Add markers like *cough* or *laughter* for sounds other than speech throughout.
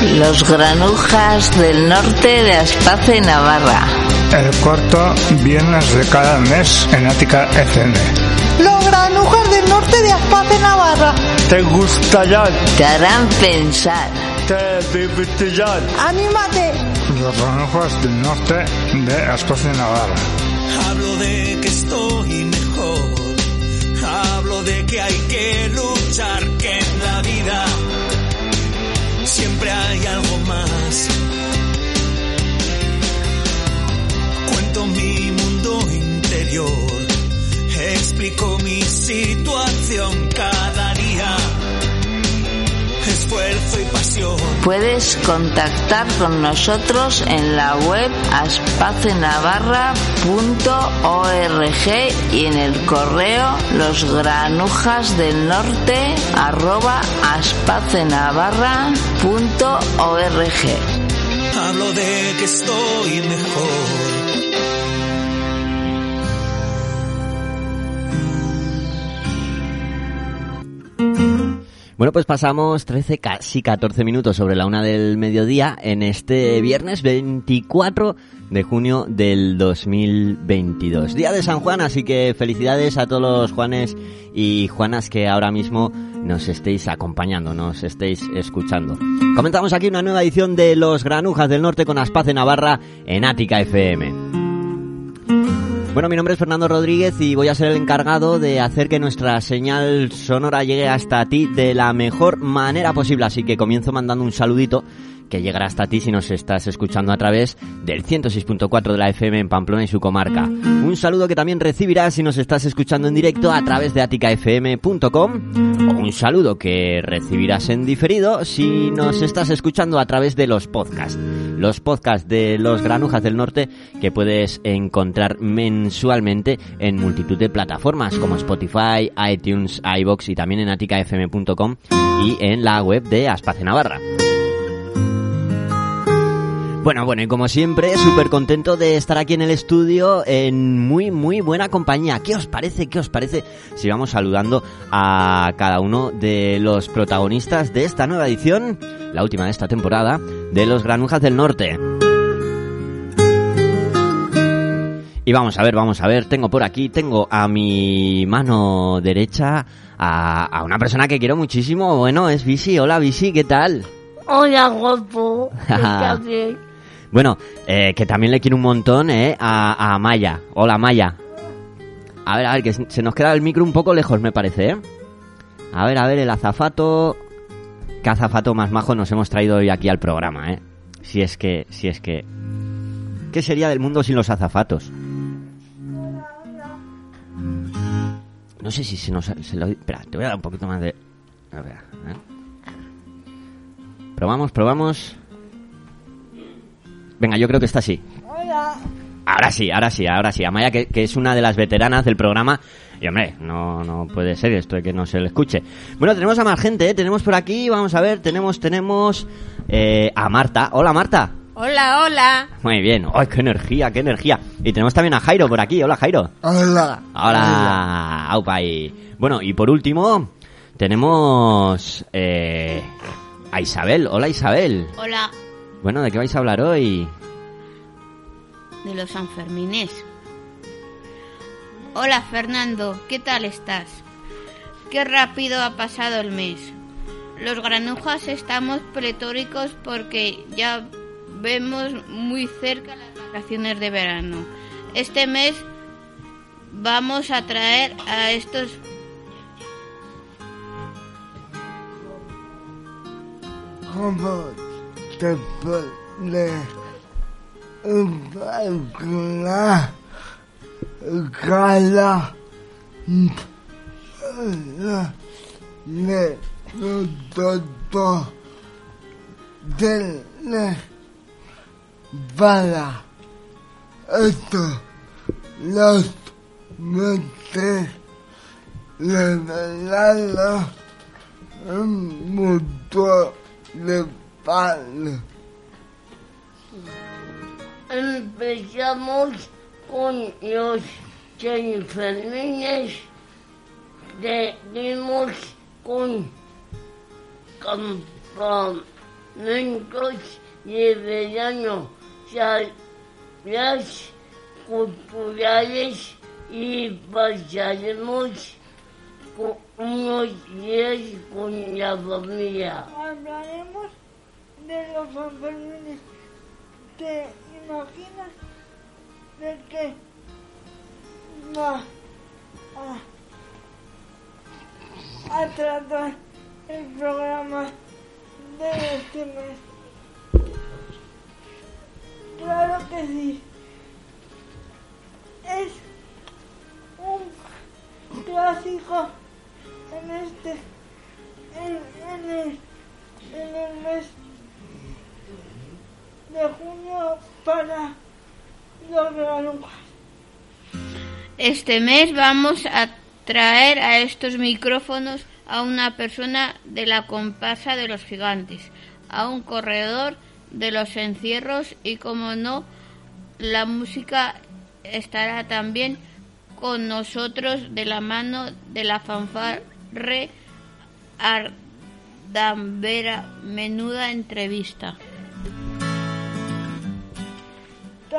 Los granujas del norte de Aspace, Navarra. El cuarto viernes de cada mes en Ática FM. Los granujas del norte de Aspace, Navarra. ¿Te gustaría? Te harán pensar. ¿Te divertirán? ¡Anímate! Los granujas del norte de Aspace, Navarra. Hablo de que estoy mejor. Hablo de que hay que luchar, que en la vida siempre hay algo más. Cuento mi mundo interior, explico mi situación cada día. Esfuerzo y pasión. Puedes contactar con nosotros en la web aspacenavarra.org y en el correo losgranujas del norte arroba aspacenavarra.org. Hablo de que estoy mejor. Bueno, pues pasamos 13, casi 14 minutos sobre la una del mediodía en este viernes 24 de junio del 2022. Día de San Juan, así que felicidades a todos los Juanes y Juanas que ahora mismo nos estéis acompañando, nos estéis escuchando. Comenzamos aquí una nueva edición de Los Granujas del Norte con Aspace Navarra en Ática FM. Bueno, mi nombre es Fernando Rodríguez y voy a ser el encargado de hacer que nuestra señal sonora llegue hasta ti de la mejor manera posible. Así que comienzo mandando un saludito que llegará hasta ti si nos estás escuchando a través del 106.4 de la FM en Pamplona y su comarca. Un saludo que también recibirás si nos estás escuchando en directo a través de aticafm.com o un saludo que recibirás en diferido si nos estás escuchando a través de los podcasts. Los podcasts de los Granujas del Norte que puedes encontrar mensualmente en multitud de plataformas como Spotify, iTunes, iBox y también en aticafm.com y en la web de Aspace Navarra. Bueno, bueno, y como siempre, súper contento de estar aquí en el estudio en muy, muy buena compañía. ¿Qué os parece? ¿Qué os parece si vamos saludando a cada uno de los protagonistas de esta nueva edición, la última de esta temporada, de los Granujas del Norte? Y vamos a ver, vamos a ver, tengo por aquí, tengo a mi mano derecha a, a una persona que quiero muchísimo. Bueno, es Visi. Hola, Visi, ¿qué tal? Hola, guapo. *laughs* ¿Estás bien? Bueno, eh, que también le quiero un montón eh, a, a Maya. Hola, Maya. A ver, a ver, que se nos queda el micro un poco lejos, me parece, ¿eh? A ver, a ver, el azafato... ¿Qué azafato más majo nos hemos traído hoy aquí al programa, eh? Si es que, si es que... ¿Qué sería del mundo sin los azafatos? No sé si se nos... Se. Espera, te voy a dar un poquito más de... A ver, ¿eh? Probamos, probamos... Venga, yo creo que está así. Hola. Ahora sí, ahora sí, ahora sí. Amaya, que, que, es una de las veteranas del programa. Y hombre, no, no puede ser esto de que no se le escuche. Bueno, tenemos a más gente, ¿eh? Tenemos por aquí, vamos a ver, tenemos, tenemos eh, a Marta. Hola, Marta. Hola, hola. Muy bien. ¡Ay, qué energía, qué energía! Y tenemos también a Jairo por aquí. Hola, Jairo. Hola. Hola. Aupa y... Bueno, y por último, tenemos eh, a Isabel. Hola, Isabel. Hola. Bueno, ¿de qué vais a hablar hoy? De los Sanfermines. Hola Fernando, ¿qué tal estás? Qué rápido ha pasado el mes. Los granujas estamos pletóricos porque ya vemos muy cerca las vacaciones de verano. Este mes vamos a traer a estos ¿Cómo te pone la cara de todo de la para esto los meses revelado un mutuo de palo. Empezamos con los Sanfermines, seguimos con campamentos de verano, charlas culturales y pasaremos con unos días con la familia. Hablaremos de los Sanfermines. ¿Te imaginas de qué va a, tratar el programa de este mes? Claro que sí. Es un clásico en este en el, en el mes de junio para los. Este mes vamos a traer a estos micrófonos a una persona de la comparsa de los gigantes, a un corredor de los encierros y como no, la música estará también con nosotros de la mano de la fanfarre Ardambera. Menuda entrevista.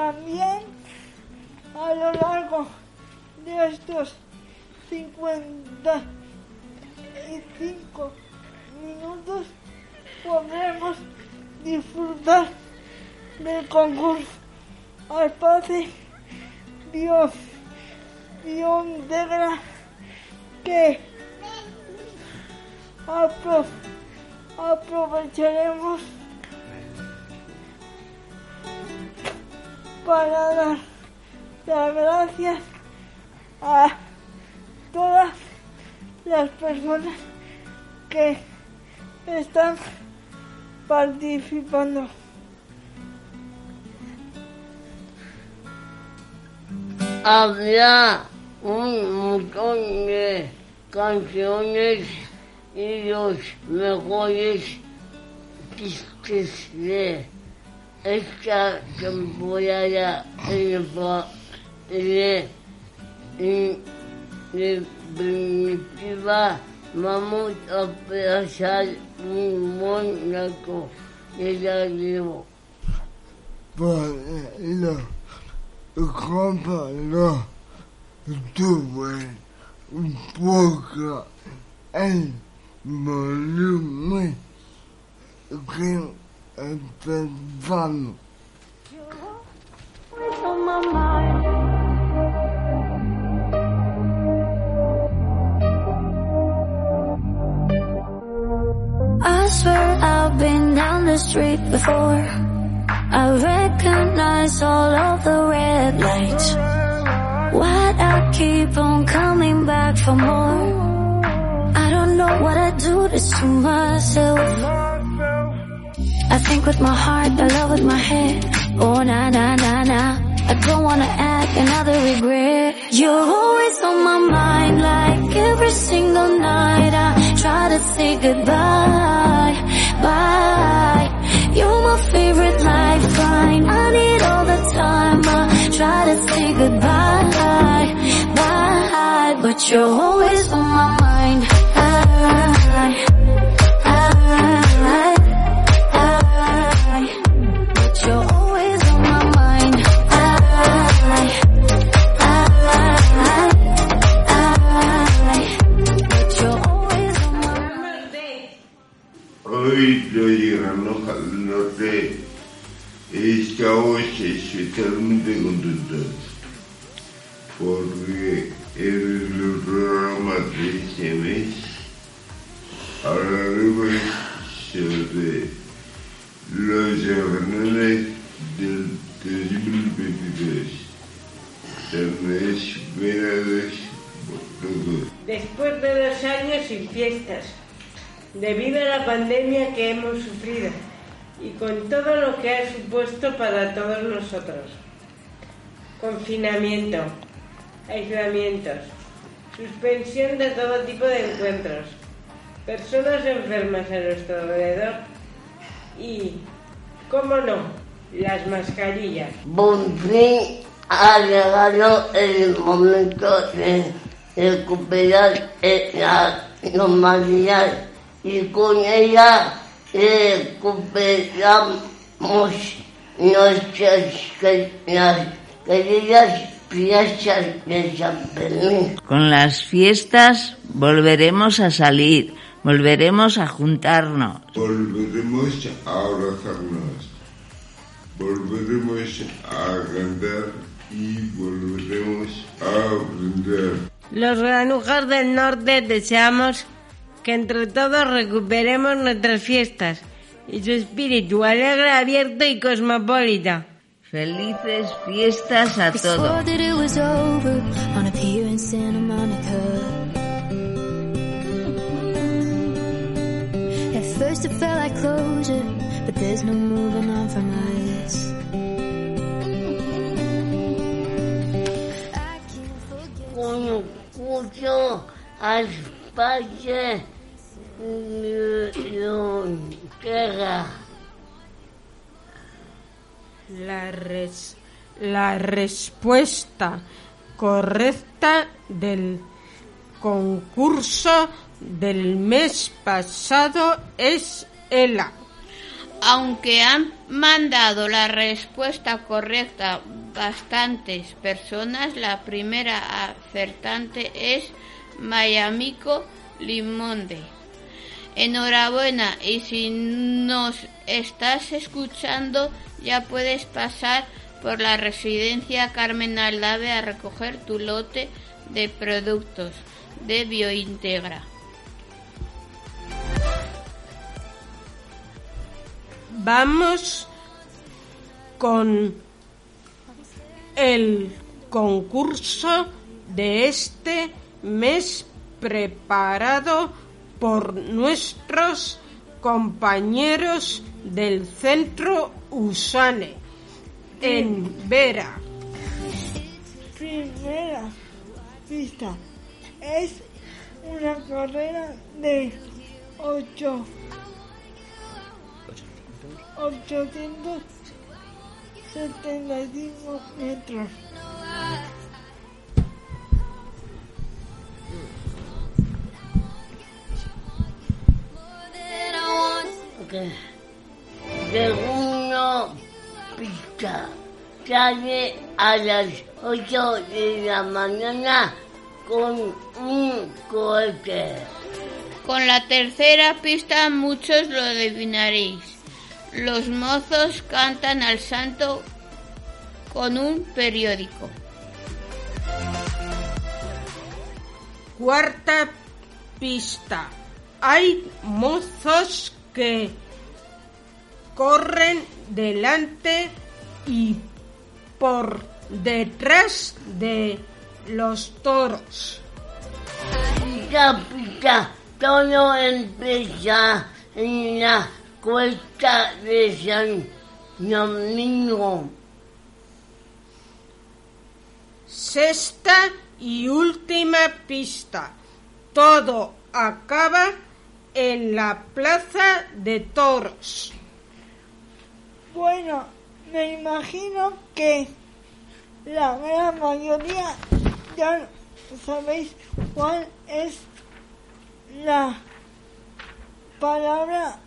También a lo largo de estos 55 minutos podremos disfrutar del concurso. Alpace Bio Biondegra que apro- aprovecharemos para dar las gracias a todas las personas que están participando. Habrá un montón de canciones y los mejores discos de esta temporada en fa- de, en definitiva vamos a pasar un buen rato de la vivo. para la compañía tuve un poco el volumen que empezamos. I swear I've been down the street before. I recognize all of the red lights. Why'd I keep on coming back for more? I don't know what I do this to myself. I think with my heart, I love with my head. Oh na na na na. I don't wanna add another regret. You're always on my mind, like every single night. I try to say goodbye, bye. You're my favorite lifeline. I need all the time. I try to say goodbye, bye. But you're always on my mind. Para todos nosotros. Confinamiento, aislamientos, suspensión de todo tipo de encuentros, personas enfermas a nuestro alrededor y, cómo no, las mascarillas. Por fin ha llegado el momento de recuperar la normalidad y con ella recuperamos nuestras las queridas fiestas de San Fermín. Con las fiestas volveremos a salir, volveremos a juntarnos. Volveremos a abrazarnos. Volveremos a cantar y volveremos a aprender. Los granujas del norte deseamos que entre todos recuperemos nuestras fiestas y su espíritu alegre, abierto y cosmopolita. Felices fiestas a todos. that it was over on a pier in Santa Monica. At first it felt like closure, but there's no moving on from us. Con escucho al padre La, res- la respuesta correcta del concurso del mes pasado es ELA. Aunque han mandado la respuesta correcta bastantes personas, la primera acertante es Mayamico Limonde. Enhorabuena y si nos estás escuchando ya puedes pasar por la residencia Carmen Aldave a recoger tu lote de productos de Biointegra. Vamos con el concurso de este mes preparado por nuestros compañeros del centro Usane en Vera. Primera pista. Es una carrera de 8 875 metros. Ok. Segundo pista. Sale a las 8 de la mañana con un cohete. Con la tercera pista muchos lo adivinaréis. Los mozos cantan al santo con un periódico. Cuarta pista. Hay mozos que corren delante y por detrás de los toros. Pica, pica, todo empieza en la cuesta de San Domingo. Sexta y última pista. Todo acaba en la plaza de toros. Bueno, me imagino que la gran mayoría ya sabéis cuál es la palabra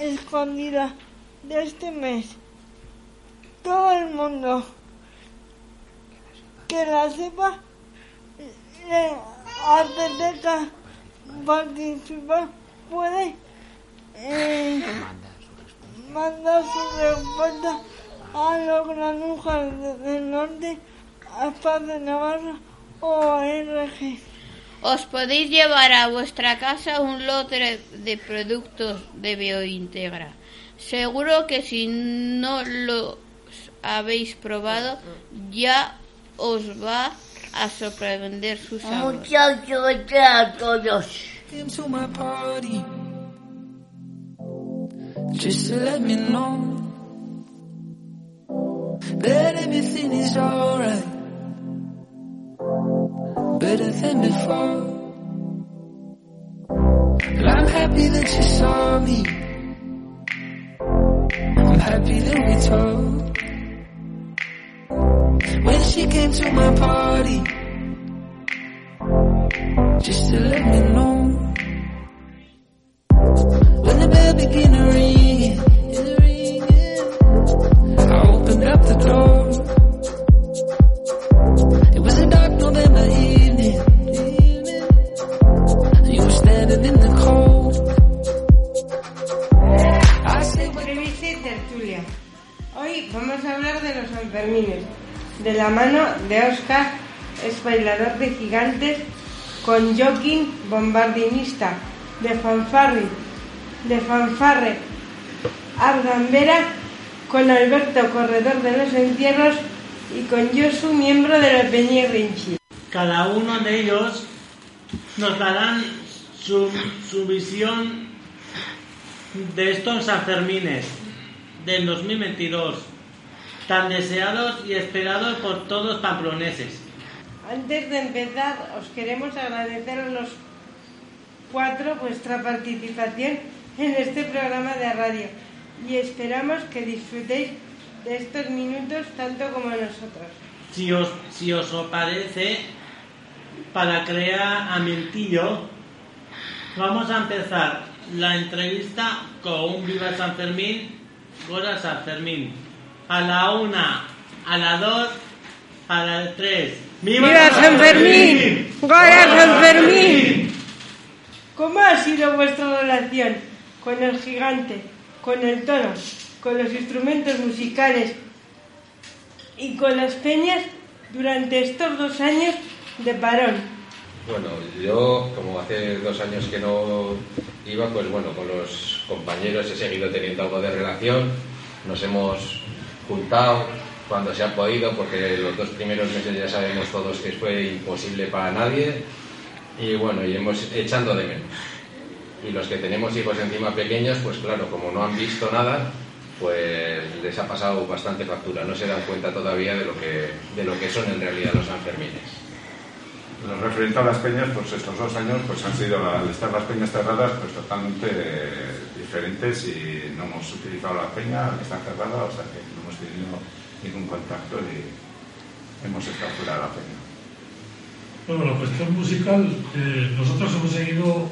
escondida de este mes. Todo el mundo que la sepa le apetezca participar puede eh, mandar su respuesta a los granujas de- del norte, a Paz de Navarra o a RG. Os podéis llevar a vuestra casa un lote de productos de Biointegra. Seguro que si no los habéis probado ya os va a sorprender su sabor. Muchas gracias a todos. into my party just to let me know that everything is alright, better than before. And I'm happy that you saw me. I'm happy that we told she came to my party just to let me know when the bell began to ring. I opened up the door. It was a dark November evening. You were standing in the cold. Hoy vamos a hablar de los Sanfermines. De la mano de Oscar, es bailador de gigantes, con Joaquín, bombardinista, de fanfarri, de fanfarre, Ardambera, con Alberto, corredor de los entierros, y con Josu, miembro de la Peña Rinchi. Cada uno de ellos nos darán su, su visión de estos Sanfermines del 2022, tan deseados y esperados por todos pamploneses. Antes de empezar, os queremos agradecer a los cuatro vuestra participación en este programa de radio y esperamos que disfrutéis de estos minutos tanto como nosotros. Si os, si os parece, para crear ambientillo, vamos a empezar la entrevista con un Viva San Fermín, Gora San Fermín. A la una, a la dos, a la tres. ¡Viva, San Fermín! ¡Gora San Fermín! ¿Cómo ha sido vuestra relación con el gigante, con el tono, con los instrumentos musicales y con las peñas durante estos dos años de parón? Bueno, yo como hace dos años que no iba, pues bueno, con los compañeros he seguido teniendo algo de relación, nos hemos juntado cuando se ha podido, porque los dos primeros meses ya sabemos todos que fue imposible para nadie, y bueno, y hemos echando de menos. Y los que tenemos hijos encima pequeños, pues claro, como no han visto nada, pues les ha pasado bastante factura, no se dan cuenta todavía de lo que, de lo que son en realidad los Sanfermines. Lo referente a las peñas, pues estos dos años pues han sido, al estar las peñas cerradas, pues totalmente diferentes y no hemos utilizado la peña, están cerradas, o sea que hemos tenido ningún contacto y hemos estado la peña. Bueno, la cuestión musical, eh, nosotros hemos seguido,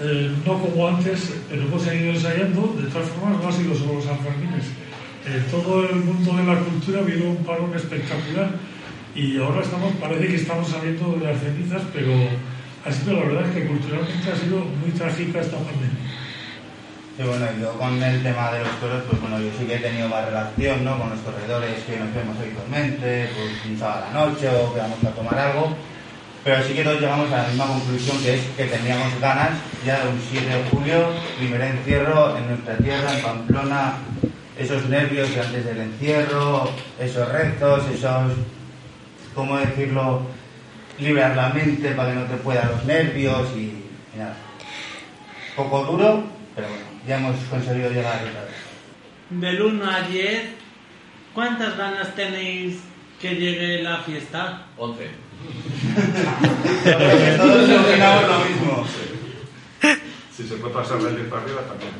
eh, no como antes, pero hemos seguido ensayando, de todas formas no ha sido solo los Sanfermines. Eh, todo el mundo de la cultura vio un parón espectacular y ahora estamos, parece que estamos saliendo de las cenizas, pero ha sido la verdad es que culturalmente ha sido muy trágica esta pandemia. Sí, bueno, yo con el tema de los toros, pues bueno, yo sí que he tenido más relación, ¿no? Con los corredores que nos vemos habitualmente, pues un sábado a la noche o que vamos a tomar algo, pero sí que todos llegamos a la misma conclusión que es que teníamos ganas ya de un 7 de julio, primer encierro en nuestra tierra, en Pamplona, esos nervios antes del encierro, esos retos, esos cómo decirlo, liberar la mente para que no te puedan los nervios y, y. Poco duro, pero bueno, ya hemos conseguido llegar otra vez. Del 1 al 10, ¿cuántas ganas tenéis que llegue la fiesta? 11. Porque *laughs* todos opinamos lo mismo. Si se puede pasar de 10 para arriba también.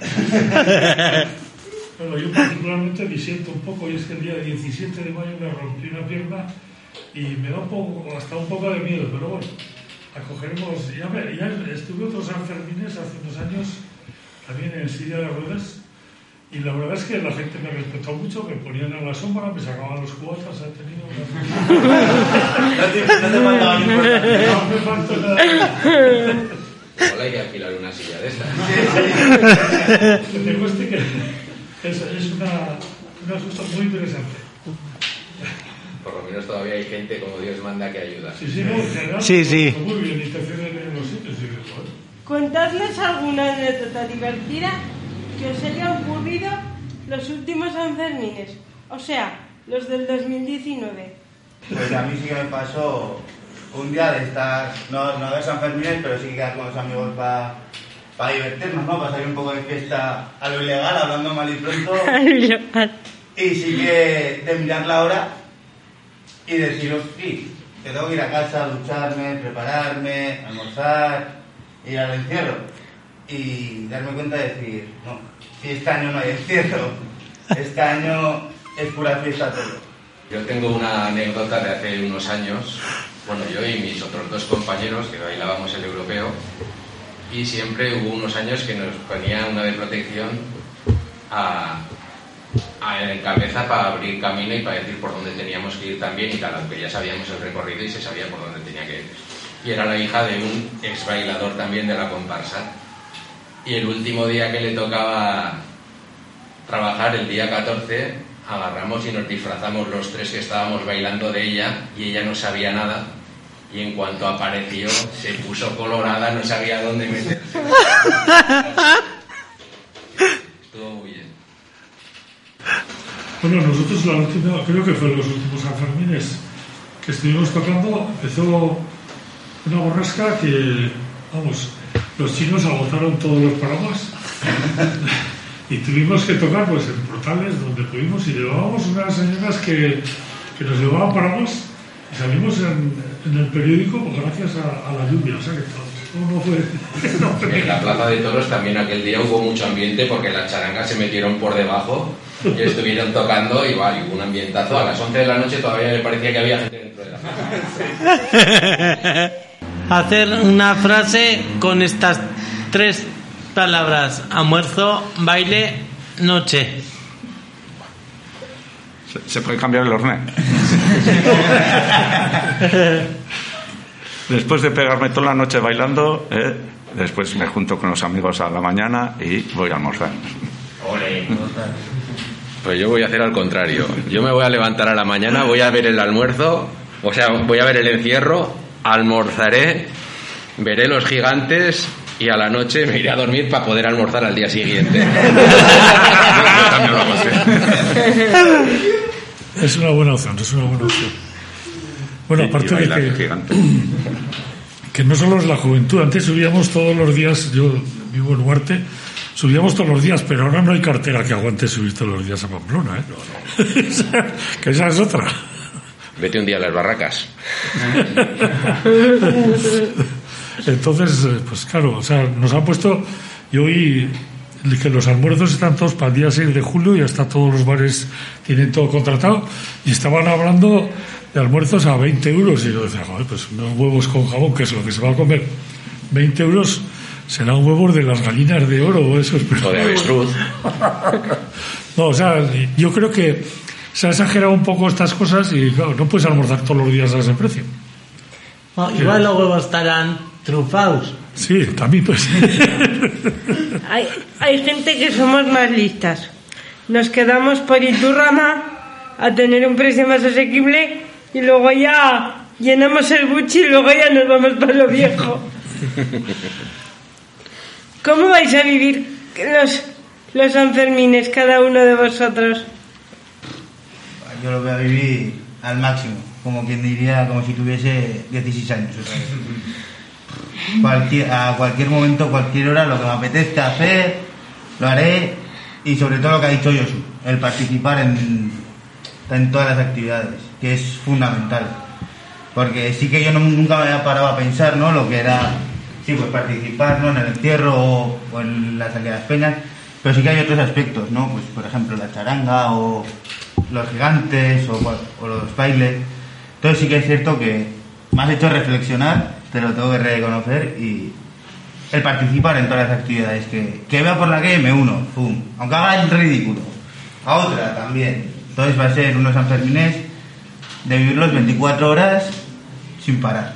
Bueno, yo particularmente disiento un poco y es que el día 17 de mayo me rompí una pierna y me da un poco, hasta un poco de miedo, pero bueno, acogeremos. Ya, ya estuve otros Sanfermines hace unos años también en silla de ruedas y la verdad es que la gente me respetó mucho, me ponían a la sombra, me sacaban los cuotas, he tenido una... *laughs* No te- te importancia. *laughs* No me faltó nada. Igual hay que alquilar una silla de estas. Que te cueste que es, es una, un asunto muy interesante. Por lo menos todavía hay gente como Dios manda que ayuda. Sí, sí, no, en general, Sí, sí. Muy bien, interceden en los sitios y digo, joder. Contadles alguna anécdota divertida que os haya ocurrido los últimos Sanfermines, o sea, los del 2019. Pues a mí sí que me pasó un día de estar, no, no de San Fermín, pero sí que quedar con los amigos para divertirnos, ¿no? Para salir un poco de fiesta a lo ilegal, hablando mal y pronto. *laughs* Y sí que de mirar la hora y decir, hostia, que tengo que ir a casa, ducharme, prepararme, almorzar, ir al encierro. Y darme cuenta de decir, no, si este año no hay encierro, este año es pura fiesta todo. Yo tengo una anécdota de hace unos años, bueno, yo y mis otros dos compañeros que bailábamos el europeo, y siempre hubo unos años que nos ponía una de protección a, a- en cabeza para abrir camino y para decir por dónde teníamos que ir también y tal, aunque ya sabíamos el recorrido y se sabía por dónde tenía que ir. Y era la hija de un ex bailador también de la comparsa. Y el último día que le tocaba trabajar, el día 14, agarramos y nos disfrazamos los tres que estábamos bailando de ella y ella no sabía nada y en cuanto apareció se puso colorada, no sabía dónde meterse. Estuvo muy bien. Bueno, nosotros la última, creo que fue los últimos Sanfermines que estuvimos tocando, empezó una borrasca que, vamos, los chinos agotaron todos los paraguas *laughs* y tuvimos que tocar pues en portales donde pudimos y llevábamos unas señoras que, que nos llevaban paraguas y salimos en, en el periódico pues, gracias a, a la lluvia, o sea que todo, no fue... *laughs* no fue- En la Plaza de Toros también aquel día hubo mucho ambiente porque las charangas se metieron por debajo y *laughs* estuvieron tocando y vale, hubo un ambientazo. A las 11 de la noche todavía me parecía que había gente dentro de la plaza. Hacer una frase con estas tres palabras: almuerzo, baile, noche. Se, se puede cambiar el horné. *laughs* Después de pegarme toda la noche bailando, eh, después me junto con los amigos a la mañana y voy a almorzar. Pues yo voy a hacer al contrario. Yo me voy a levantar a la mañana, voy a ver el almuerzo, o sea, voy a ver el encierro, almorzaré, veré los gigantes y a la noche me iré a dormir para poder almorzar al día siguiente. *laughs* Es una buena opción, es una buena opción. Bueno, aparte de que, *clears throat* que no solo es la juventud, antes subíamos todos los días, yo vivo en Huarte, subíamos todos los días, pero ahora no hay cartera que aguante subir todos los días a Pamplona, ¿eh? *laughs* que esa es otra. Vete un día a las barracas. *laughs* Entonces, eh, pues claro, o sea, nos han puesto, yo oí que los almuerzos están todos para el día 6 de julio y hasta todos los bares tienen todo contratado y estaban hablando de almuerzos a 20 euros y yo decía, joder, pues unos huevos con jabón, que es lo que se va a comer, 20 euros serán huevos de las gallinas de oro o esos. O de avestruz. *laughs* No, o sea, yo creo que se ha exagerado un poco estas cosas y claro, no puedes almorzar todos los días a ese precio. Oh, igual los huevos estarán trufados. Sí, también pues. *laughs* Hay, hay gente que somos más listas. Nos quedamos por Iturrama a tener un precio más asequible y luego ya llenamos el buchi y luego ya nos vamos para lo viejo. *laughs* ¿Cómo vais a vivir los, los Sanfermines cada uno de vosotros? Yo lo voy a vivir al máximo, como quien diría, como si tuviese 16 años. *laughs* Cualquier, a cualquier momento, cualquier hora, lo que me apetezca hacer, lo haré y sobre todo lo que ha dicho Josu, el participar en, en todas las actividades, que es fundamental. Porque sí que yo no- nunca me había parado a pensar, ¿no? Lo que era, sí, pues participar, ¿no? En el entierro o, o en la salida de las peñas, pero sí que hay otros aspectos, ¿no? Pues por ejemplo la charanga o los gigantes o, los bailes. Entonces sí que es cierto que me has hecho reflexionar, te lo tengo que reconocer y el participar en todas las actividades que, que vea por la calle me uno, pum, aunque haga el ridículo, a otra también. Entonces va a ser unos Sanfermines de vivirlos 24 horas sin parar,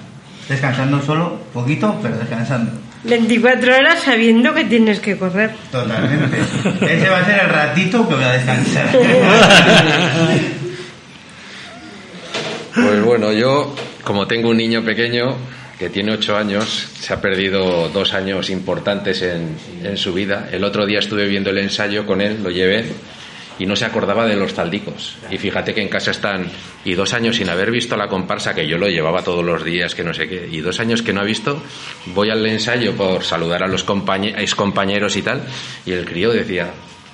descansando solo, poquito, pero descansando. 24 horas sabiendo que tienes que correr. Totalmente. Ese va a ser el ratito que voy a descansar. Pues bueno, yo, como tengo un niño pequeño que tiene ocho años, se ha perdido dos años importantes en, en su vida. El otro día estuve viendo el ensayo con él, lo llevé, y no se acordaba de los taldicos. Y fíjate que en casa están, y dos años sin haber visto la comparsa, que yo lo llevaba todos los días, que no sé qué, y dos años que no ha visto, voy al ensayo por saludar a los compañeros y tal, y el crío decía,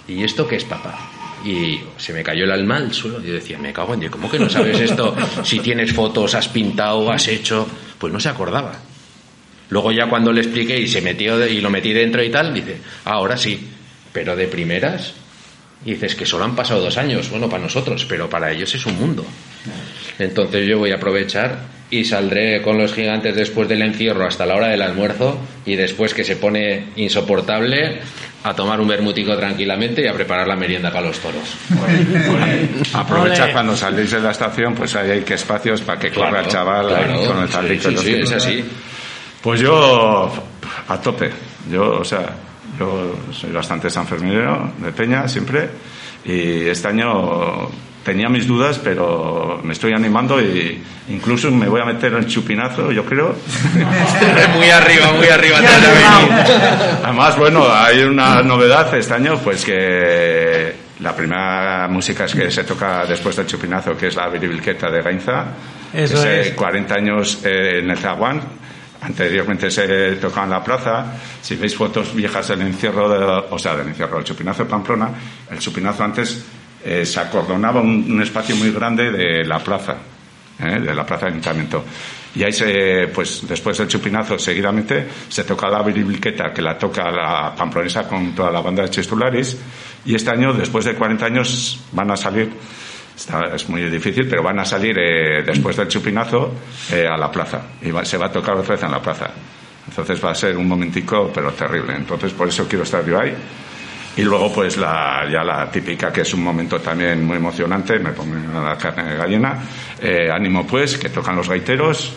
¿y esto qué es papá? Y se me cayó el alma al suelo. Yo decía, me cago en Dios, ¿cómo que no sabes esto? Si tienes fotos, has pintado, has hecho. Pues no se acordaba. Luego ya cuando le expliqué y se metió y lo metí dentro y tal, dice, "Ah, ahora sí. Pero de primeras, y dices que solo han pasado dos años. Bueno, para nosotros, pero para ellos es un mundo. Entonces yo voy a aprovechar y saldré con los gigantes después del encierro hasta la hora del almuerzo y después que se pone insoportable a tomar un bermutico tranquilamente y a preparar la merienda para los toros. Aprovecha Ole. cuando salís de la estación, pues ahí hay que espacios para que corra Claro, el chaval claro. con el Sí, sí, y los sí, es así. Pues yo, a tope. Yo, o sea, Yo soy bastante sanferminero de Peña siempre y este año tenía mis dudas, pero me estoy animando y incluso me voy a meter en chupinazo, yo creo. *laughs* muy arriba, muy arriba. Además, bueno, hay una novedad este año, pues que la primera música es que se toca después del chupinazo, que es la viribilqueta de Gainza. Eso es. 40 años eh, en el Zaguán. Anteriormente se tocaba en la plaza. Si veis fotos viejas del encierro, de- o sea, del encierro del chupinazo de Pamplona, el chupinazo antes eh, se acordonaba un, espacio muy grande de la plaza, ¿eh? de la plaza de ayuntamiento. Y ahí se, pues después del chupinazo, seguidamente, se toca la viribilqueta, que la toca la pamplonesa con toda la banda de Chistularis. Y este año, después de 40 años, van a salir, está- es muy difícil, pero van a salir eh, después del chupinazo eh, a la plaza. Y va- se va a tocar otra vez en la plaza. Entonces va a ser un momentico, pero terrible. Entonces por eso quiero estar yo ahí. Y luego, pues, la, ya la típica, que es un momento también muy emocionante, me pongo la carne de gallina. Eh, ánimo, pues, que tocan los gaiteros,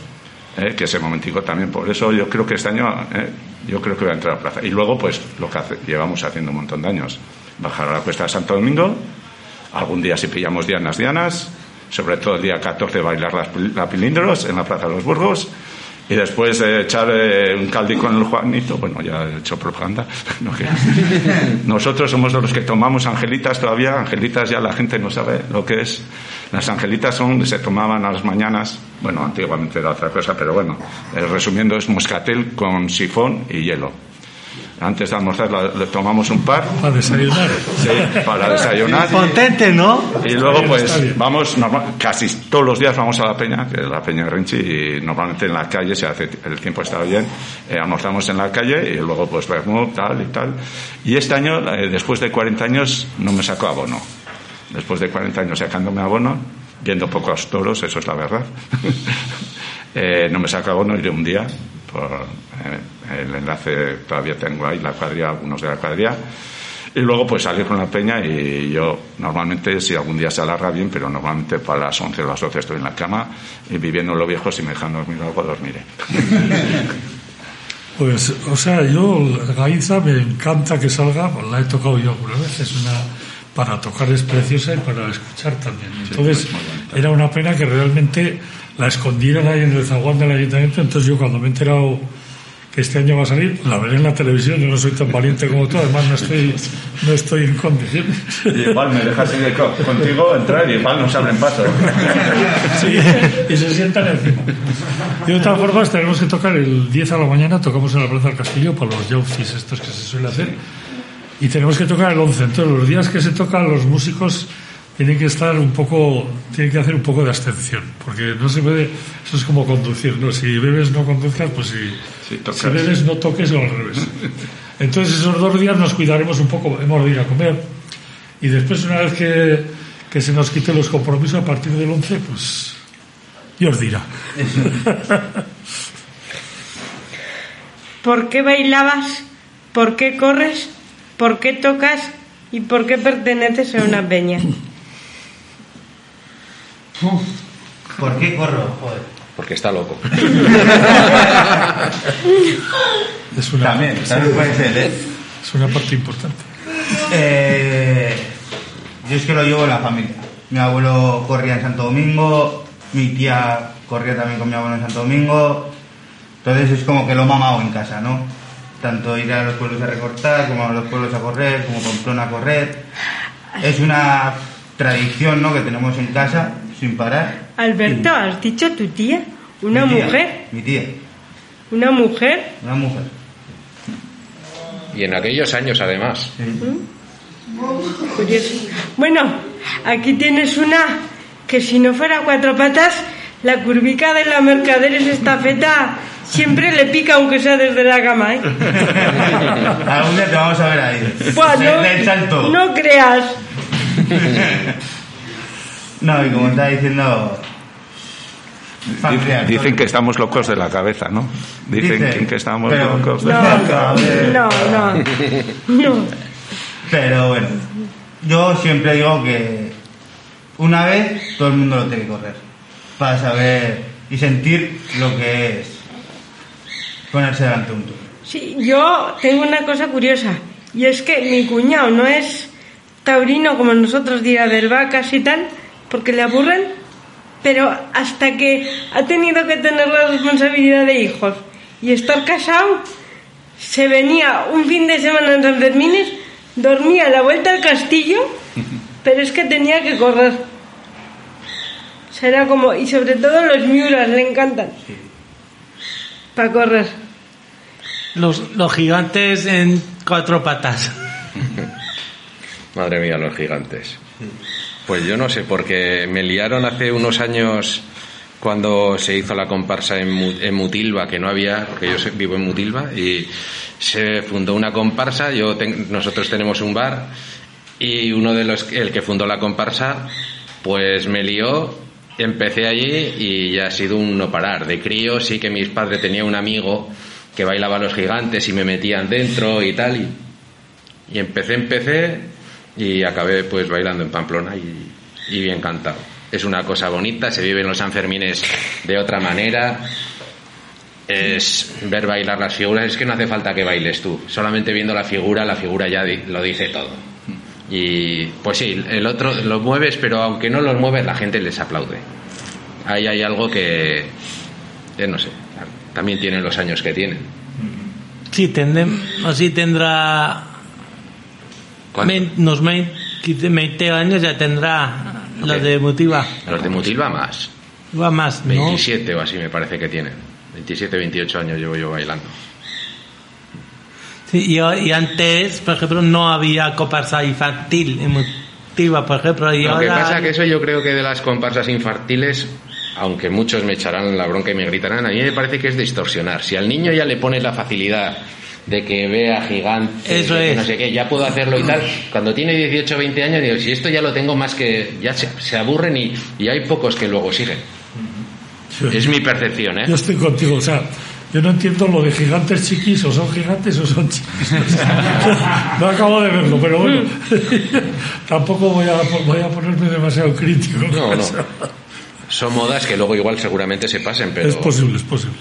eh, que ese momentico también. Por eso yo creo que este año, eh, yo creo que voy a entrar a la plaza. Y luego, pues, lo que hace- llevamos haciendo un montón de años. Bajar a la cuesta de Santo Domingo, algún día si pillamos dianas, dianas, sobre todo el día 14 bailar las, la pilindros en la Plaza de los Burgos. Y después eh, echar eh, un caldi con el Juanito, bueno, ya he hecho propaganda. *laughs* Nosotros somos los que tomamos angelitas todavía. Angelitas ya la gente no sabe lo que es. Las angelitas son, se tomaban a las mañanas. Bueno, antiguamente era otra cosa, pero bueno, eh, resumiendo, es moscatel con sifón y hielo. Antes de almorzar la- le tomamos un par. Para desayunar. Sí, para desayunar. Potente, ¿no? Y luego, pues, vamos, normal- casi todos los días vamos a la peña, que es la peña de Rinchi, y normalmente en la calle, si hace, el tiempo está bien, eh, almorzamos en la calle y luego, pues, vermut, tal y tal. Y este año, eh, después de 40 años, no me sacó abono. Después de 40 años sacándome abono, viendo pocos toros, eso es la verdad. *laughs* Eh, no me sacó abono, iré un día, por eh, el enlace todavía tengo ahí, la cuadrilla, algunos de la cuadrilla. Y luego pues salir con la peña y yo normalmente si algún día se alarga bien, pero normalmente para las 11 o las 12 estoy en la cama y viviendo lo viejo, si me dejan dormir algo, dormiré. *laughs* Pues, o sea, yo, Gainza me encanta que salga, pues la he tocado yo alguna vez, es una, para tocar es preciosa y para escuchar también. Entonces, era una pena que realmente la escondieran ahí en el zaguán del ayuntamiento, entonces yo cuando me he enterado que este año va a salir, la veré en la televisión, yo no soy tan valiente como tú, además no estoy, no estoy en condiciones. Y igual me dejas ir co- contigo entrar y igual nos abren paso. Sí, y se sientan encima. De todas formas, tenemos que tocar el 10 a la mañana, tocamos en la Plaza del Castillo para los yaufis estos que se suele hacer, y tenemos que tocar el 11. Entonces, los días que se tocan, los músicos tienen que estar un poco, tienen que hacer un poco de abstención, porque no se puede, eso es como conducir, ¿no? Si bebes no conduzcas, pues si, tocas. si bebes no toques o al revés. *laughs* Entonces, esos dos días nos cuidaremos un poco, hemos de ir a comer, y después, una vez que, que se nos quiten los compromisos a partir del 11, pues Dios dirá. *laughs* ¿Por qué bailabas? ¿Por qué corres? ¿Por qué tocas? ¿Y por qué perteneces a una peña? ¿Por qué corro? Joder. Porque está loco. *laughs* Es una, También, también puede ser, ¿eh? es una parte importante. Eh, yo es que lo llevo en la familia. Mi abuelo corría en Santo Domingo, mi tía corría también con mi abuelo en Santo Domingo. Entonces es como que lo he mamado en casa, ¿no? Tanto ir a los pueblos a recortar, como a los pueblos a correr, como Pamplona a correr. Es una tradición, ¿no? Que tenemos en casa, sin parar. Alberto, ¿has dicho tu tía? ¿Una Mi tía, mujer? Mi tía, ¿Una mujer? una mujer. Y en aquellos años, además. Curioso. Bueno, aquí tienes una que si no fuera cuatro patas, la curvica de la mercaderes estafeta siempre le pica aunque sea desde la cama, ¿eh? *laughs* Algún día te vamos a ver ahí. Buah, no- Del salto. no creas. *laughs* No, y como estaba diciendo. familiar, Dicen que estamos locos de la cabeza, ¿no? Dicen Dicen, que estamos pero- locos de No, la cabeza. no, no. *laughs* No. Pero bueno, yo siempre digo que una vez todo el mundo lo tiene que correr para saber y sentir lo que es ponerse delante de un toro. Sí, yo tengo una cosa curiosa y es que mi cuñado no es taurino como nosotros día del vacas y tal, porque le aburren, pero hasta que ha tenido que tener la responsabilidad de hijos y estar casado, se venía un fin de semana en San Fermines, dormía a la vuelta al castillo, *laughs* pero es que tenía que correr. Será como, y sobre todo los miuras le encantan. Para correr. Los, los gigantes en cuatro patas. *laughs* Madre mía, los gigantes. Pues yo no sé, porque me liaron hace unos años cuando se hizo la comparsa en, Mu- en Mutilva, que no había, porque yo vivo en Mutilva, y se fundó una comparsa, yo nosotros tenemos un bar, y uno de los, el que fundó la comparsa, pues me lió, empecé allí y ya ha sido un no parar. De crío sí que mis padres tenían un amigo que bailaba a los gigantes y me metían dentro y tal, y, y empecé, empecé, y acabé pues bailando en Pamplona y, y bien cantado. Es una cosa bonita, se vive en los Sanfermines de otra manera. Es ver bailar las figuras, es que no hace falta que bailes tú, solamente viendo la figura, la figura ya lo dice todo. Y pues sí, el otro lo mueves, pero aunque no los mueves, la gente les aplaude. Ahí hay algo que, que no sé, también tienen los años que tienen. Sí, tendrem, o sí tendrá unos 20, 15, 20 años ya tendrá los de Motiva. Los de Mutilva más. Va más, ¿no? 27 o así me parece que tienen. 27, 28 años llevo yo bailando. Sí, y, y antes, por ejemplo, no había comparsa infantil en Motiva, por ejemplo. Y Lo que ahora pasa que eso yo creo que de las comparsas infantiles, aunque muchos me echarán la bronca y me gritarán, a mí me parece que es distorsionar. Si al niño ya le pones la facilidad de que vea gigantes, Eso de que es. no sé qué, ya puedo hacerlo y tal, cuando tiene 18 o 20 años digo, si esto ya lo tengo más que, ya se, se aburren y, y hay pocos que luego siguen. Es mi percepción, ¿eh? Yo estoy contigo, o sea, yo no entiendo lo de gigantes chiquis, o son gigantes o son chiquis. *laughs* *laughs* no acabo de verlo, pero bueno, *laughs* tampoco voy a, voy a ponerme demasiado crítico. No, no. Son modas que luego igual seguramente se pasen, pero... Es posible, es posible.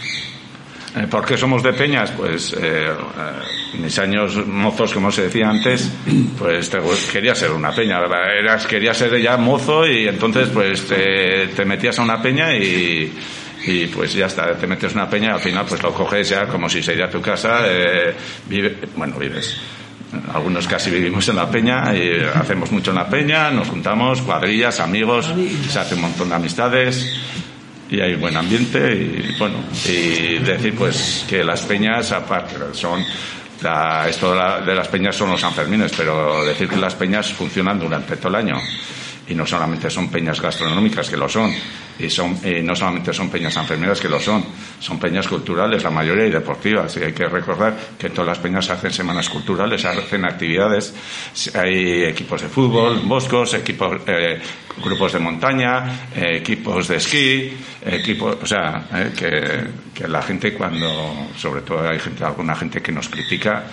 Eh, ¿Por qué somos de Peñas? Pues eh, eh, mis años mozos, como se decía antes, pues te- quería ser una peña. Eras, quería ser ya mozo y entonces pues te, te metías a una peña y, y pues ya está, te metes a una peña y al final pues lo coges ya como si sería tu casa. eh, vive, bueno, vives. Algunos casi vivimos en la peña y hacemos mucho en la peña, nos juntamos, cuadrillas, amigos, se hace un montón de amistades y hay buen ambiente y bueno y decir pues que las peñas aparte son la- esto de, la- de las peñas son los Sanfermines pero decir que las peñas funcionan durante todo el año y no solamente son peñas gastronómicas que lo son y son y no solamente son peñas sanferminas que lo son son peñas culturales la mayoría y deportivas. Y hay que recordar que todas las peñas hacen semanas culturales hacen actividades. Hay equipos de fútbol boscos equipos eh, grupos de montaña eh, equipos de esquí equipos o sea eh, que, que la gente cuando sobre todo hay gente alguna gente que nos critica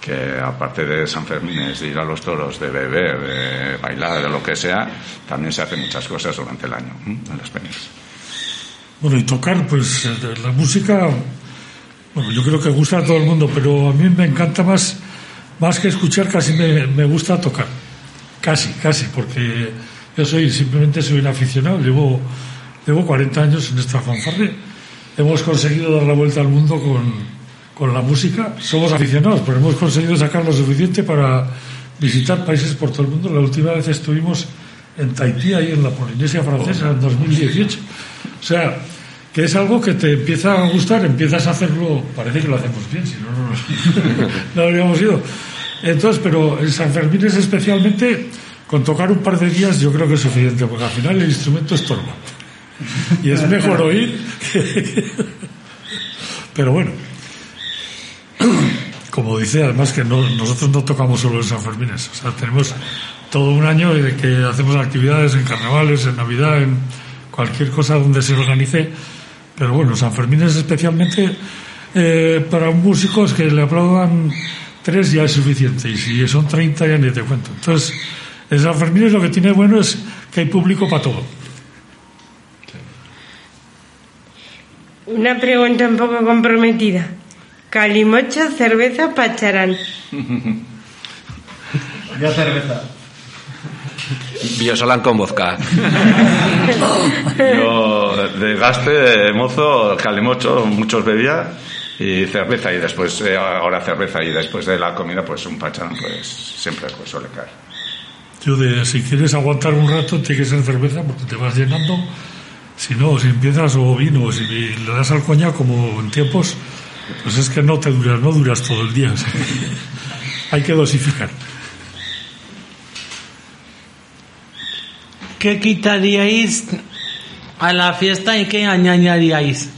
que aparte de San Fermín, de ir a los toros, de beber, de bailar, de lo que sea, también se hacen muchas cosas durante el año ¿m? en las peñas. Bueno, y tocar, pues eh, la música, bueno, yo creo que gusta a todo el mundo, pero a mí me encanta más, más que escuchar, casi me, me gusta tocar. Casi, casi, porque yo soy, simplemente soy un aficionado, llevo, llevo 40 años en esta fanfarre. Hemos conseguido dar la vuelta al mundo con, con la música. Somos aficionados, pero hemos conseguido sacar lo suficiente para visitar países por todo el mundo. La última vez estuvimos en Tahití, ahí en la Polinesia Francesa, en 2018. O sea, que es algo que te empieza a gustar, empiezas a hacerlo, parece que lo hacemos bien, si no, no, no, *laughs* no habríamos ido. Entonces, pero en San Fermín es especialmente, con tocar un par de días yo creo que es suficiente, porque al final el instrumento estorba. Y es mejor oír que... *laughs* Pero bueno, *clears throat* como dice, además que no- nosotros no tocamos solo en San Fermín, o sea, tenemos todo un año que hacemos actividades en carnavales, en Navidad, en cualquier cosa donde se organice. Pero bueno, San Fermín es especialmente eh, para un músico es que le aplaudan tres ya es suficiente y si son 30 ya ni te cuento. Entonces, en San Fermín lo que tiene bueno es que hay público para todo. Una pregunta un poco comprometida. Calimocho, cerveza, pacharán. *laughs* Yo cerveza. Biosolan con vodka. *laughs* Yo de gaste, mozo, calimocho, muchos bebía y cerveza y después, eh, ahora cerveza y después de la comida pues un pacharán pues siempre pues suele caer. Yo de, si quieres aguantar un rato, tiene que ser cerveza porque te vas llenando. Si no, si empiezas o vino, o si le das al coñac como en tiempos, pues es que no te duras, no duras todo el día. hay que dosificar. ¿Qué quitaríais a la fiesta y qué añadiríais?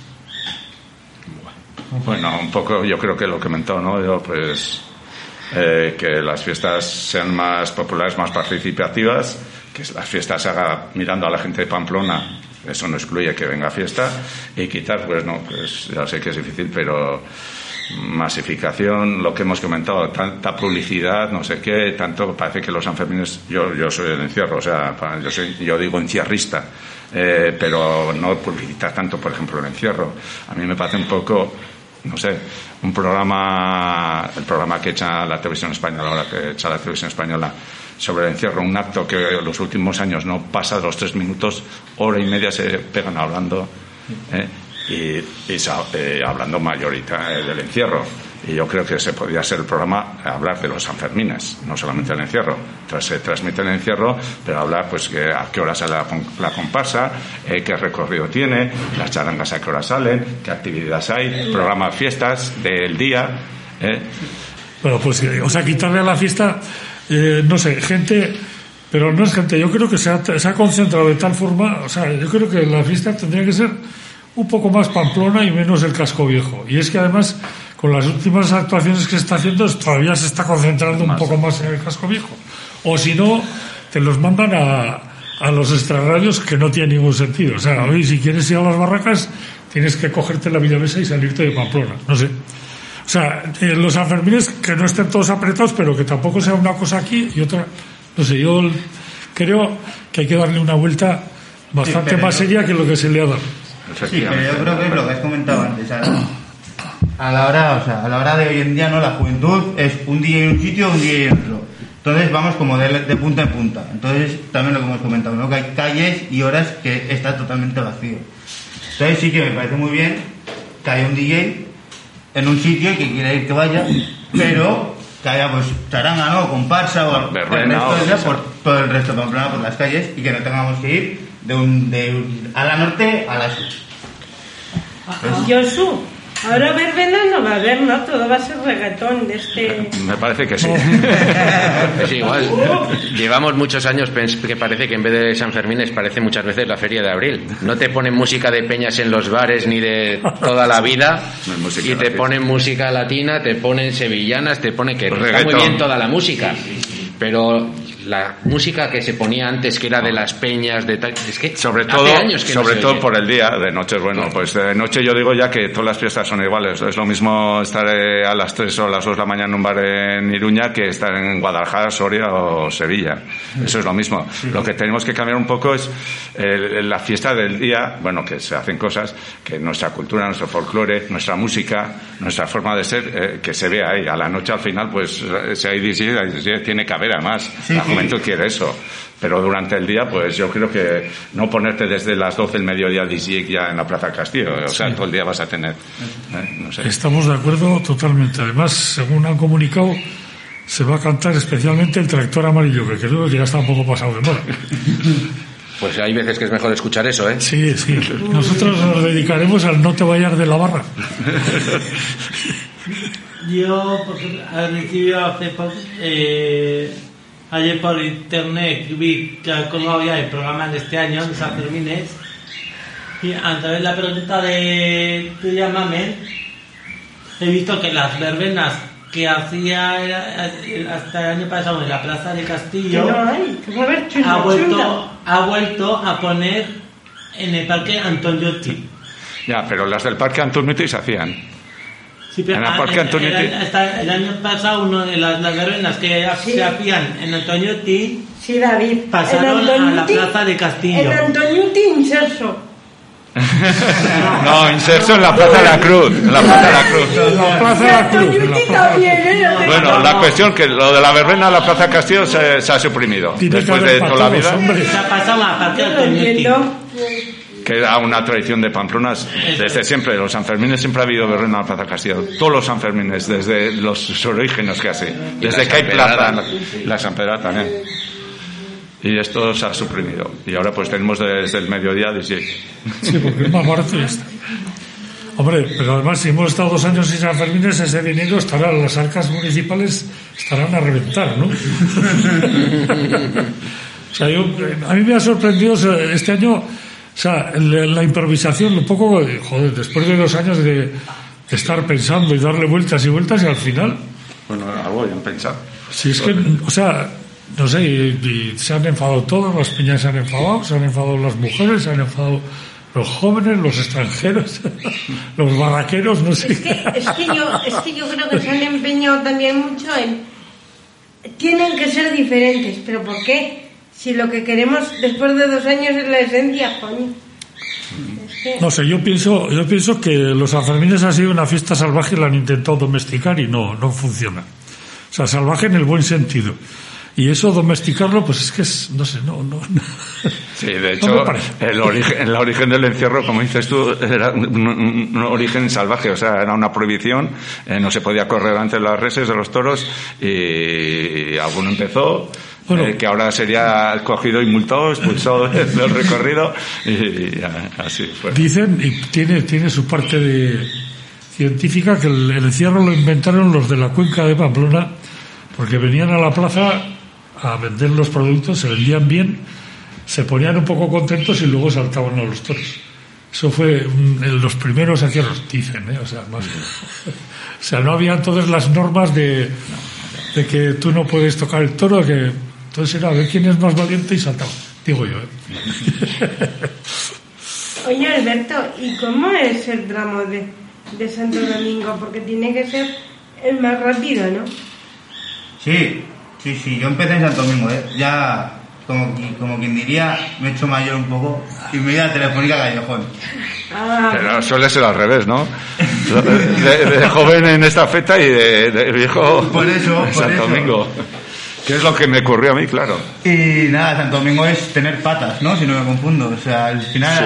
Bueno, un poco yo creo que lo que he comentado, ¿no? Yo pues eh, que las fiestas sean más populares, más participativas, que las fiestas se haga mirando a la gente de Pamplona, eso no excluye que venga fiesta, y quitar, pues no, pues ya sé que es difícil, pero masificación, lo que hemos comentado, tanta publicidad, no sé qué, tanto, parece que los Sanfermines, yo, yo soy el encierro, o sea, yo, soy, yo digo encierrista, eh, pero no publicitar tanto, por ejemplo, el encierro. A mí me parece un poco, no sé, un programa, el programa que echa la televisión española, ahora que echa la televisión española, sobre el encierro, un acto que en los últimos años no pasa de los tres minutos, hora y media se pegan hablando. ¿eh? y, eh, hablando mayorita eh, del encierro. Y yo creo que se podría ser el programa hablar de los Sanfermines, no solamente el encierro. Tras, se transmite el encierro, pero hablar pues que a qué hora sale la, la comparsa, qué recorrido tiene, las charangas a qué hora salen, qué actividades hay, programa fiestas del día. Bueno, pues, o sea, quitarle a la fiesta, eh, no sé, gente, pero no es gente, yo creo que se ha, se ha concentrado de tal forma, o sea, yo creo que la fiesta tendría que ser un poco más pamplona y menos el casco viejo. Y es que además, con las últimas actuaciones que se está haciendo, todavía se está concentrando un poco más en el casco viejo. O si no, te los mandan a, a los extrarradios que no tiene ningún sentido. O sea, hoy si quieres ir a las barracas, tienes que cogerte la Villavesa y salirte de Pamplona. No sé. O sea, eh, los Sanfermines que no estén todos apretados, pero que tampoco sea una cosa aquí y otra. No sé, yo creo que hay que darle una vuelta bastante Sí, más seria que lo que se le ha dado. Sí, pero yo creo que es lo que has comentado antes. A la, a la hora, o sea, a la hora de hoy en día, ¿no? La juventud es un día en un sitio, un día en otro. Entonces vamos como de, de punta en punta. Entonces también lo que hemos comentado, ¿no? Que hay calles y horas que está totalmente vacío. Entonces sí que me parece muy bien que haya un DJ en un sitio y que quiera ir que vaya, pero que haya pues charanga, ¿no? Comparsa o el Verbena resto o que por sea. todo el resto de Pamplona por las calles y que no tengamos que ir de un, de un- a la norte a la sur. Josu, ahora verbena no va a haber, ¿no? Todo va a ser reggaetón de este... *laughs* Me parece que sí. *laughs* Es igual. Llevamos muchos años pens- que parece que en vez de San Fermín parece muchas veces la feria de abril. No te ponen música de peñas en los bares ni de toda la vida. Y te ponen música latina, te ponen sevillanas, te ponen que está muy bien toda la música. Pero la música que se ponía antes, que era de las peñas, de tal, es que Sobre hace todo, años que no sobre se todo oye. por el día, de noche, bueno, pues de noche yo digo ya que todas las fiestas son iguales. Es lo mismo estar eh, a las 3 o a las 2 de la mañana en un bar en Iruña que estar en Guadalajara, Soria o Sevilla. Eso es lo mismo. Lo que tenemos que cambiar un poco es eh, la fiesta del día, bueno, que se hacen cosas, que nuestra cultura, nuestro folclore, nuestra música, nuestra forma de ser, eh, que se vea ahí. A la noche al final, pues eh, si hay DJ, hay DJ, tiene que haber además. Sí, la sí. Juventud quiere eso. Pero durante el día, pues yo creo que no ponerte desde las 12 del mediodía DJ ya en la Plaza Castillo. O sea, todo el día vas a tener. ¿eh? No sé. Estamos de acuerdo totalmente. Además, según han comunicado, se va a cantar especialmente el tractor amarillo, que creo que ya está un poco pasado de moda. *laughs* Pues hay veces que es mejor escuchar eso, ¿eh? Sí, sí. Nosotros nos dedicaremos al no te vayas de la barra. *laughs* Yo, por ejemplo, he recibido hace poco, eh, ayer por internet vi que ha colgado ya el programa de este año de San Fermines y a través de la pregunta de tú llámame he visto que las verbenas que hacía hasta el año pasado en la Plaza de Castillo no hay, que va a haber chula, ha vuelto, ha vuelto a poner en el parque Antoniotti. Ya, pero las del Parque Antoniotti se hacían. Sí, pero En el ah, el- Antoniotti. el- hasta el año pasado uno de las, las verbenas que se hacían en Antoniotti Sí, David. pasaron a la plaza de Castillo. En Antoniotti Inserso. No, inserso en la Plaza de la Cruz. En la Plaza de la Cruz. La Plaza de la Cruz. la Plaza de la Cruz. Bueno, la cuestión que lo de la verbena en la Plaza Castillo se, se ha suprimido. Después de toda la vida. Se ha pasado a partir No del Peñuti. Que era una tradición de Pamplona desde siempre. Los Sanfermines siempre ha habido verbena en la Plaza Castillo. Todos los Sanfermines, desde los orígenes casi. Desde que hay plaza. La San Pedrada también. Y esto se ha suprimido. Y ahora pues tenemos desde el mediodía DJ. Sí, porque es más barato y ya está. Hombre, pero además si hemos estado dos años sin San Fermín, ese dinero estará, las arcas municipales estarán a reventar, ¿no? *laughs* o sea, yo, a mí me ha sorprendido este año, o sea, la, la improvisación, un poco, joder, después de dos años de, estar pensando y darle vueltas y vueltas y al final, Bueno, algo ya han pensado. si es que, o sea, no sé, y, y se han enfadado todos, las piñas se han enfadado, se han enfadado las mujeres, se han enfadado los jóvenes, los extranjeros, *laughs* los barraqueros, no sé. Es que, es, que yo, es que yo creo que se han empeñado también mucho en... Tienen que ser diferentes, pero ¿por qué? Si lo que queremos después de dos años es la esencia, coño. No sé, yo pienso, yo pienso que los Sanfermines ha sido una fiesta salvaje y la han intentado domesticar y no, no funciona. O sea, salvaje en el buen sentido. Y eso domesticarlo, pues es que es, no sé, no, no. Sí, de No hecho, parece. el origen, el origen del encierro, como dices tú, era un, un- un origen salvaje, o sea, era una prohibición, eh, no se podía correr ante las reses de los toros y alguno empezó, Bueno. eh, que ahora sería cogido y multado, expulsado *laughs* del recorrido y, así fue. Dicen, y tiene, tiene su parte de científica, que el, el encierro lo inventaron los de la cuenca de Pamplona, porque venían a la plaza a vender los productos, se vendían bien, se ponían un poco contentos y luego saltaban a los toros. Eso fue en los primeros encierros, dicen, ¿eh? o sea, más *laughs* o sea, no habían todas las normas de, de que tú no puedes tocar el toro, que entonces era a ver quién es más valiente y saltaba, digo yo. ¿eh? *laughs* Oye, Alberto, ¿y cómo es el tramo de, de Santo Domingo? Porque tiene que ser el más rápido, ¿no? Sí, sí, sí, yo empecé en Santo Domingo, ¿eh? ya como, como quien diría, me he hecho mayor un poco y me he ido a Telefónica Callejón. Ah, Pero suele ser al revés, ¿no? De, de joven en esta feta y de, de viejo Por eso, en por Santo eso. Domingo. Que es lo que me ocurrió a mí, claro. Y nada, Santo Domingo es tener patas, ¿no? Si no me confundo. O sea, al final, Sí.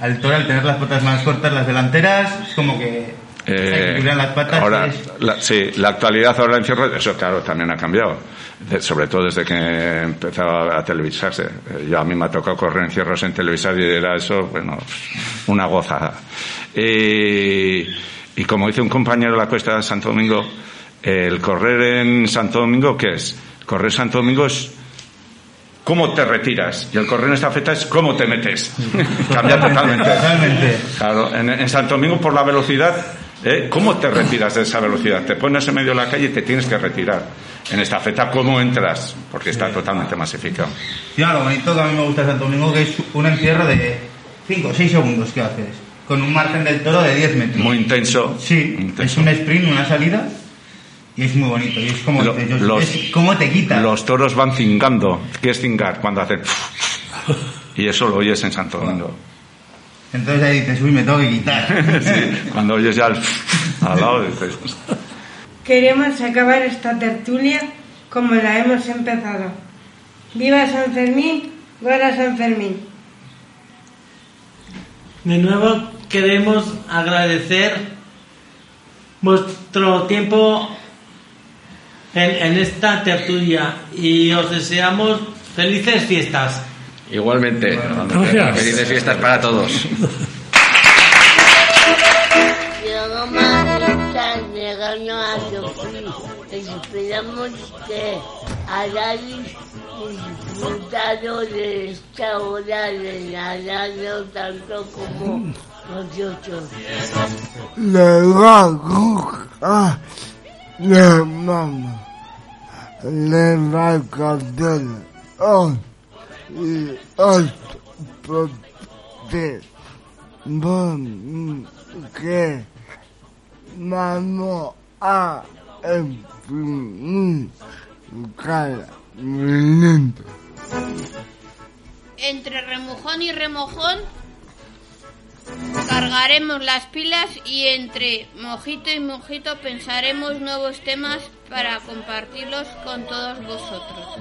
al, al toro, al tener las patas más cortas, las delanteras, es como que Eh, las patas. ahora, es- la, sí, la actualidad ahora en encierro, eso claro, también ha cambiado. De- sobre todo desde que empezó a televisarse. Eh, Yo a mí me ha tocado correr encierros en televisar y era eso, bueno, una gozada. Y, y como dice un compañero de la Cuesta de Santo Domingo, el correr en Santo Domingo, ¿qué es? Correr en Santo Domingo es cómo te retiras y el correr en esta feta es cómo te metes. *laughs* Cambia totalmente. Totalmente. Claro, en, en Santo Domingo por la velocidad, ¿eh? ¿cómo te retiras de esa velocidad? Te pones en medio de la calle y te tienes que retirar. En esta feta, ¿cómo entras? Porque está totalmente masificado. Nada, lo bonito que a mí me gusta de Santo Domingo que es un encierro de 5 o 6 segundos que haces, con un margen del toro de 10 metros. Muy intenso. Sí, es un sprint, una salida, y es muy bonito. Y es como, Lo- dices, yo- los- es como te quita. Los toros van cingando. ¿Qué es cingar? Cuando hacen... *laughs* Y eso lo oyes en Santo Domingo. Entonces ahí dices, uy, me tengo que quitar. *laughs* Sí, cuando oyes ya el... *laughs* al lado dices... Queremos acabar esta tertulia como la hemos empezado. ¡Viva San Fermín! ¡Gora San Fermín! De nuevo queremos agradecer vuestro tiempo en, en esta tertulia y os deseamos felices fiestas. Igualmente. Gracias. Felices fiestas para todos. Llegando a sufrir. Esperamos que hayáis disfrutado de esta hora de la radio tanto como nosotros. Le va a buscar la mamá. Le va a cantar hoy y otro de que vamos a imprimir cada minuto. Entre remojón y remojón, Cargaremos las pilas y entre mojito y mojito pensaremos nuevos temas para compartirlos con todos vosotros.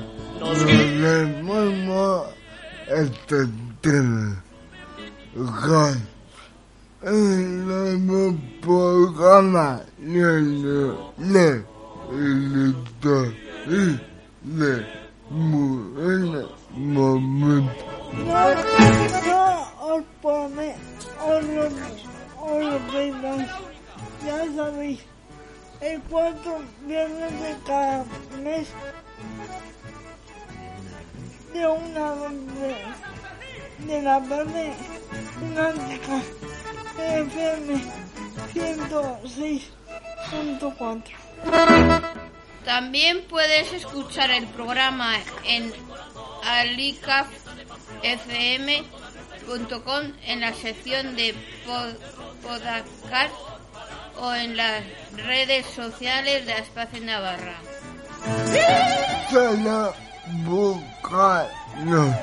Lo, os lo pedimos. Ya sabéis, el cuarto viernes de cada mes de una de, de la tarde, Náutica FM 106.4. También puedes escuchar el programa en alicafm.com en la sección de pod- podcast o en las redes sociales de Espacio Navarra. Solo buscarnos.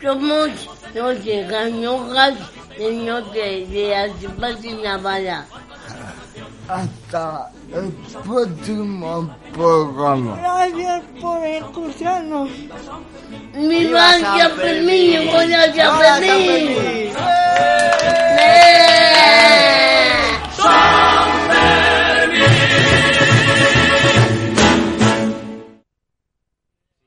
Somos los llegañojas del norte de Espacio Navarra hasta el próximo programa. Gracias por escucharnos. Mi gracias Fermín, gracias Fermín. ¡Sí! ¡Sí! ¡Sí!